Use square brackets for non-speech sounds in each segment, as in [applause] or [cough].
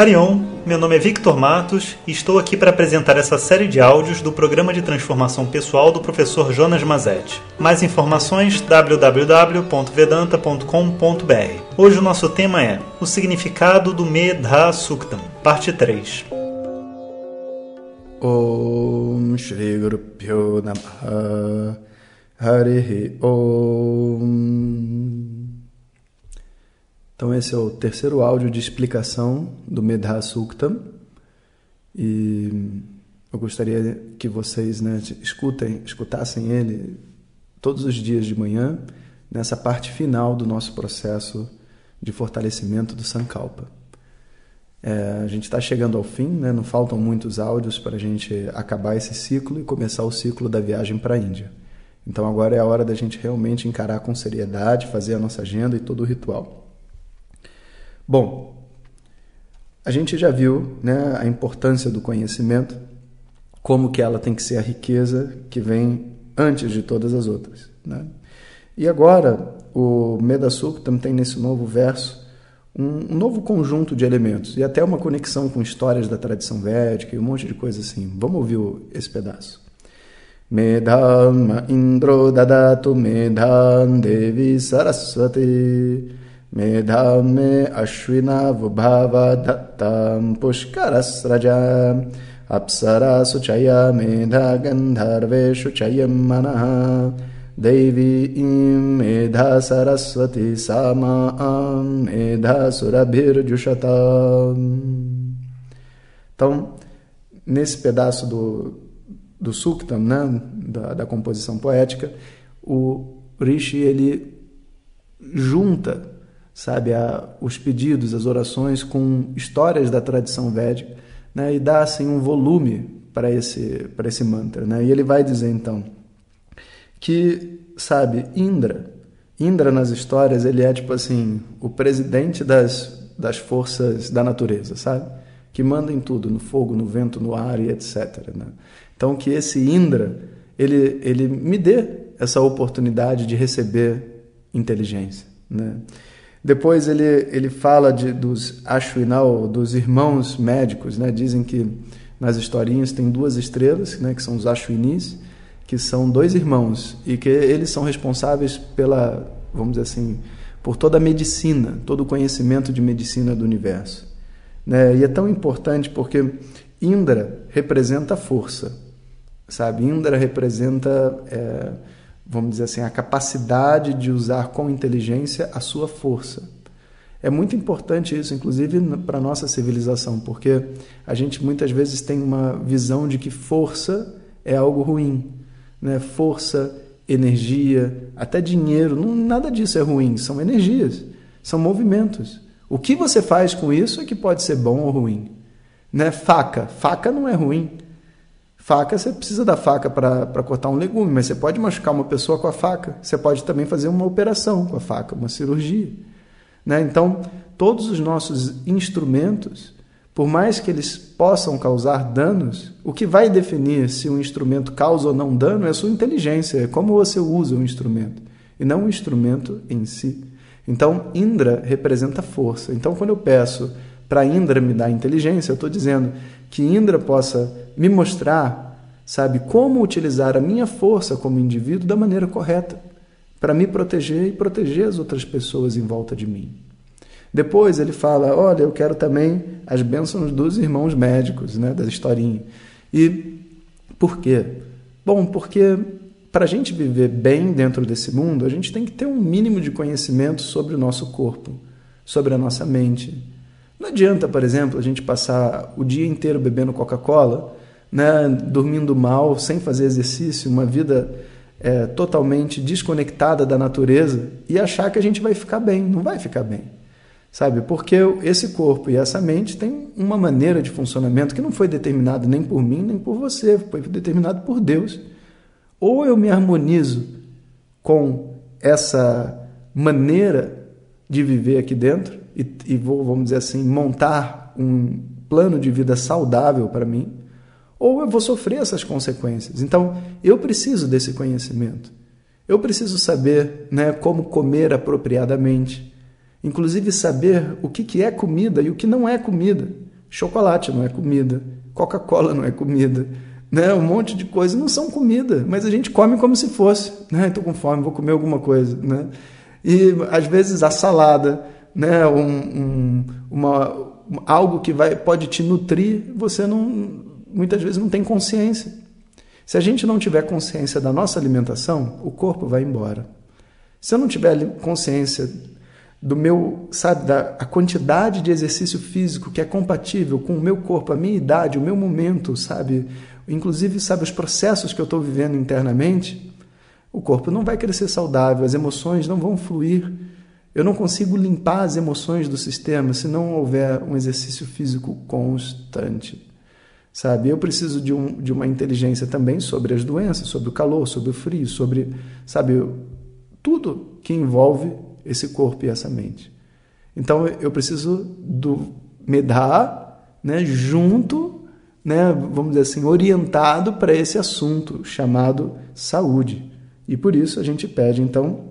Harion, meu nome é Victor Matos e estou aqui para apresentar essa série de áudios do programa de transformação pessoal do professor Jonas Mazetti. Mais informações www.vedanta.com.br. Hoje o nosso tema é o significado do Medha Suktam, parte 3. Om Shri Guru Om então esse é o terceiro áudio de explicação do Medha Suktam e eu gostaria que vocês né, escutem, escutassem ele todos os dias de manhã nessa parte final do nosso processo de fortalecimento do Sankalpa. É, a gente está chegando ao fim, né? não faltam muitos áudios para a gente acabar esse ciclo e começar o ciclo da viagem para a Índia. Então agora é a hora da gente realmente encarar com seriedade, fazer a nossa agenda e todo o ritual. Bom, a gente já viu né, a importância do conhecimento, como que ela tem que ser a riqueza que vem antes de todas as outras. Né? E agora o Medasuktam tem nesse novo verso um, um, novo conjunto de elementos e até uma conexão com histórias da tradição védica e um monte de coisa assim. Vamos ouvir esse pedaço. Medham Indro Dadatu Medham Devi Saraswati मेधां मे अश्विनावुभावदत्तां पुष्करस्रजाम् अप्सरासु चया मेधा गन्धर्वेषु चयं मनः दैवी ईं मेधा सरस्वती सा मां medhasuravirjushata. Então, nesse pedaço do, do Suktam, né, da, da composição poética, o Rishi ele junta sabe, a, os pedidos, as orações com histórias da tradição védica, né, e dá assim um volume para esse para esse mantra, né? E ele vai dizer então que, sabe, Indra, Indra nas histórias, ele é tipo assim, o presidente das das forças da natureza, sabe? Que manda em tudo, no fogo, no vento, no ar e etc, né? Então que esse Indra, ele ele me dê essa oportunidade de receber inteligência, né? Depois ele, ele fala de, dos Ashwinal, dos irmãos médicos, né? Dizem que nas historinhas tem duas estrelas, né? Que são os Ashwinis, que são dois irmãos e que eles são responsáveis pela, vamos dizer assim, por toda a medicina, todo o conhecimento de medicina do universo. Né? E é tão importante porque Indra representa força, sabe? Indra representa é, vamos dizer assim, a capacidade de usar com inteligência a sua força. É muito importante isso, inclusive para a nossa civilização, porque a gente muitas vezes tem uma visão de que força é algo ruim. Né? Força, energia, até dinheiro, não, nada disso é ruim, são energias, são movimentos. O que você faz com isso é que pode ser bom ou ruim. Né? Faca, faca não é ruim. Faca, você precisa da faca para cortar um legume, mas você pode machucar uma pessoa com a faca. Você pode também fazer uma operação com a faca, uma cirurgia. Né? Então, todos os nossos instrumentos, por mais que eles possam causar danos, o que vai definir se um instrumento causa ou não dano é a sua inteligência, é como você usa o instrumento, e não o instrumento em si. Então, Indra representa força. Então, quando eu peço para Indra me dar inteligência, eu estou dizendo que Indra possa me mostrar, sabe, como utilizar a minha força como indivíduo da maneira correta, para me proteger e proteger as outras pessoas em volta de mim. Depois ele fala: Olha, eu quero também as bênçãos dos irmãos médicos, né, da historinha. E por quê? Bom, porque para a gente viver bem dentro desse mundo, a gente tem que ter um mínimo de conhecimento sobre o nosso corpo, sobre a nossa mente, não adianta, por exemplo, a gente passar o dia inteiro bebendo Coca-Cola, né, dormindo mal, sem fazer exercício, uma vida é, totalmente desconectada da natureza e achar que a gente vai ficar bem. Não vai ficar bem. Sabe? Porque esse corpo e essa mente têm uma maneira de funcionamento que não foi determinado nem por mim, nem por você, foi determinado por Deus. Ou eu me harmonizo com essa maneira de viver aqui dentro, e, e vou, vamos dizer assim, montar um plano de vida saudável para mim, ou eu vou sofrer essas consequências. Então, eu preciso desse conhecimento. Eu preciso saber né, como comer apropriadamente, inclusive saber o que, que é comida e o que não é comida. Chocolate não é comida, Coca-Cola não é comida, né? Um monte de coisas não são comida, mas a gente come como se fosse, né? Estou com fome, vou comer alguma coisa, né? E às vezes a salada, né? Um, um, uma, algo que vai pode te nutrir, você não muitas vezes não tem consciência. Se a gente não tiver consciência da nossa alimentação, o corpo vai embora. Se eu não tiver consciência do meu, sabe, da a quantidade de exercício físico que é compatível com o meu corpo, a minha idade, o meu momento, sabe, inclusive, sabe, os processos que eu estou vivendo internamente, o corpo não vai crescer saudável, as emoções não vão fluir. Eu não consigo limpar as emoções do sistema se não houver um exercício físico constante. Sabe? Eu preciso de, um, de uma inteligência também sobre as doenças, sobre o calor, sobre o frio, sobre, sabe, tudo que envolve esse corpo e essa mente. Então eu preciso do medar, né, junto, né, vamos dizer assim, orientado para esse assunto chamado saúde. E por isso a gente pede então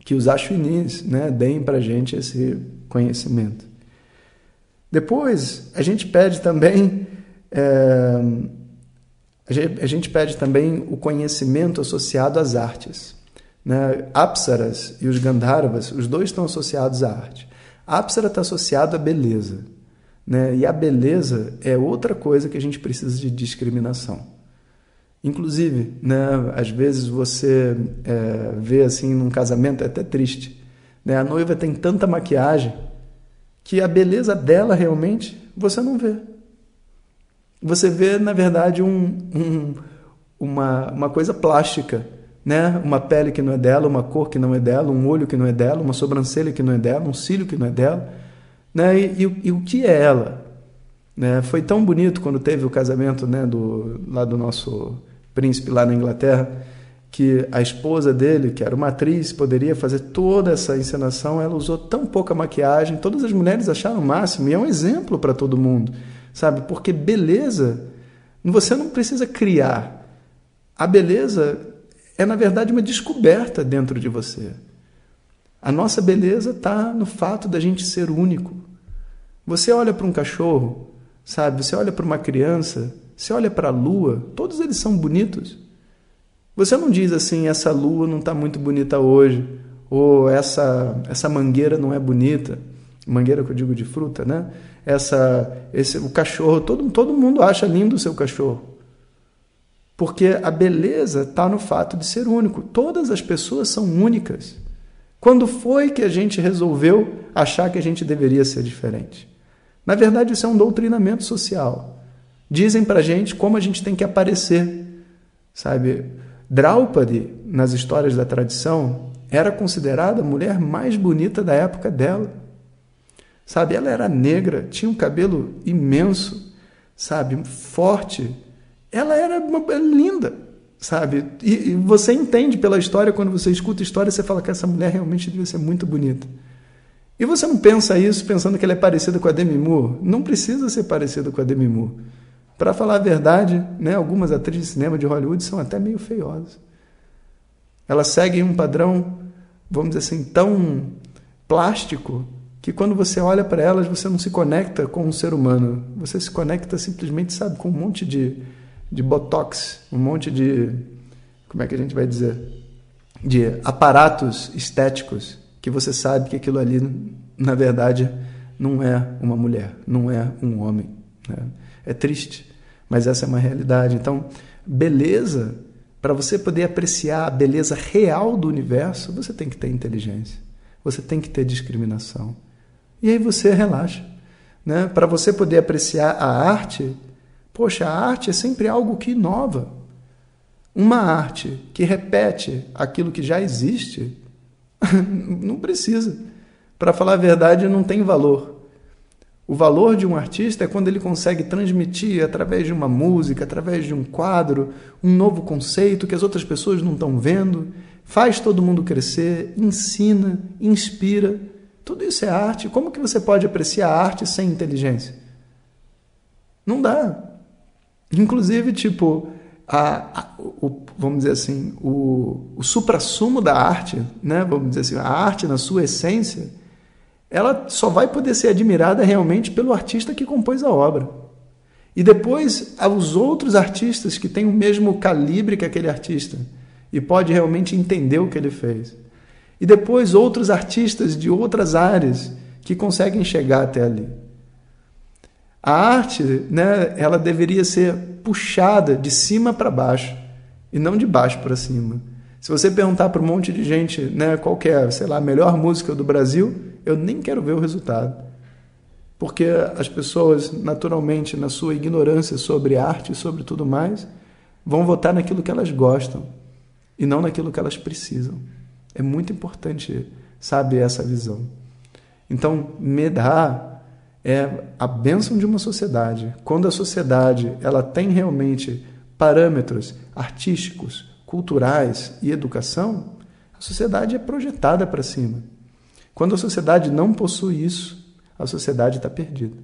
que os Ashwinis, né, deem para a gente esse conhecimento. Depois a gente pede também é, a gente pede também o conhecimento associado às artes. Né? Apsaras e os Gandharvas, os dois estão associados à arte. Apsara está associado à beleza. Né? E a beleza é outra coisa que a gente precisa de discriminação. Inclusive, né, às vezes você é, vê assim num casamento, é até triste. Né? A noiva tem tanta maquiagem que a beleza dela realmente você não vê. Você vê, na verdade, um, um, uma, uma coisa plástica né? Uma pele que não é dela, uma cor que não é dela, um olho que não é dela, uma sobrancelha que não é dela, um cílio que não é dela, né? E, e, e o que é ela? Né? Foi tão bonito quando teve o casamento, né? Do lá do nosso príncipe lá na Inglaterra, que a esposa dele, que era uma atriz, poderia fazer toda essa encenação. Ela usou tão pouca maquiagem, todas as mulheres acharam o máximo e é um exemplo para todo mundo, sabe? Porque beleza, você não precisa criar. A beleza é, na verdade, uma descoberta dentro de você. A nossa beleza está no fato da gente ser único. Você olha para um cachorro, sabe? Você olha para uma criança, você olha para a lua, todos eles são bonitos. Você não diz assim, essa lua não está muito bonita hoje, ou essa, essa mangueira não é bonita. Mangueira que eu digo de fruta, né? Essa, esse, o cachorro, todo, todo mundo acha lindo o seu cachorro. Porque a beleza está no fato de ser único. Todas as pessoas são únicas. Quando foi que a gente resolveu achar que a gente deveria ser diferente? Na verdade, isso é um doutrinamento social. Dizem para a gente como a gente tem que aparecer. Sabe? Draupadi, nas histórias da tradição, era considerada a mulher mais bonita da época dela. Sabe? Ela era negra, tinha um cabelo imenso, sabe? Forte ela era uma, linda, sabe? E, e, você entende pela história, quando você escuta a história, você fala que essa mulher realmente devia ser muito bonita. E você não pensa isso pensando que ela é parecida com a Demi Moore. Não precisa ser parecida com a Demi Moore. Para falar a verdade, né, algumas atrizes de cinema de Hollywood são até meio feiosas. Elas seguem um padrão, vamos dizer assim, tão plástico que quando você olha para elas, você não se conecta com um ser humano. Você se conecta simplesmente, sabe, com um monte de de botox, um monte de, como é que a gente vai dizer, de aparatos estéticos que você sabe que aquilo ali, na verdade, não é uma mulher, não é um homem. Né? É triste, mas essa é uma realidade. Então, beleza, para você poder apreciar a beleza real do universo, você tem que ter inteligência, você tem que ter discriminação. E aí você relaxa. Né? Para você poder apreciar a arte, Poxa, a arte é sempre algo que inova. Uma arte que repete aquilo que já existe, [laughs] não precisa. Para falar a verdade, não tem valor. O valor de um artista é quando ele consegue transmitir através de uma música, através de um quadro, um novo conceito que as outras pessoas não estão vendo, faz todo mundo crescer, ensina, inspira. Tudo isso é arte. Como que você pode apreciar a arte sem inteligência? Não dá. Inclusive, tipo, a, a, o, vamos dizer assim, o, o supra-sumo da arte, né? vamos dizer assim, a arte na sua essência, ela só vai poder ser admirada realmente pelo artista que compôs a obra. E depois, aos outros artistas que têm o mesmo calibre que aquele artista e pode realmente entender o que ele fez. E depois, outros artistas de outras áreas que conseguem chegar até ali. A arte, né, ela deveria ser puxada de cima para baixo e não de baixo para cima. Se você perguntar para um monte de gente, né, qual é, sei lá, a melhor música do Brasil, eu nem quero ver o resultado. Porque as pessoas, naturalmente, na sua ignorância sobre arte e sobre tudo mais, vão votar naquilo que elas gostam e não naquilo que elas precisam. É muito importante, sabe, essa visão. Então, Medha é a bênção de uma sociedade. Quando a sociedade ela tem realmente parâmetros artísticos, culturais e educação, a sociedade é projetada para cima. Quando a sociedade não possui isso, a sociedade está perdida.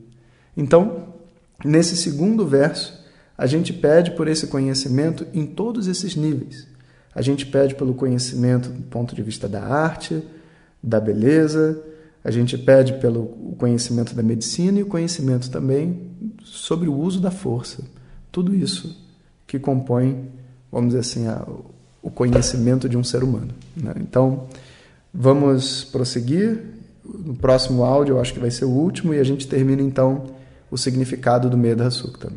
Então, nesse segundo verso, a gente pede por esse conhecimento em todos esses níveis. A gente pede pelo conhecimento do ponto de vista da arte, da beleza, a gente pede pelo conhecimento da medicina e o conhecimento também sobre o uso da força. Tudo isso que compõe, vamos dizer assim, a, o conhecimento de um ser humano. Né? Então, Vamos prosseguir. No próximo áudio, eu acho que vai ser o último, e a gente termina então o significado do Medha Sukta.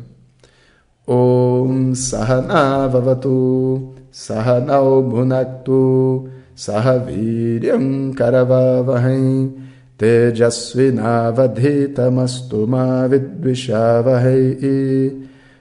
Om Sahana Vavatu Sahanao Bhunaktu Sahaviryam Karavavahai Tejasvinavadhitamastu Ma Vidvishavahai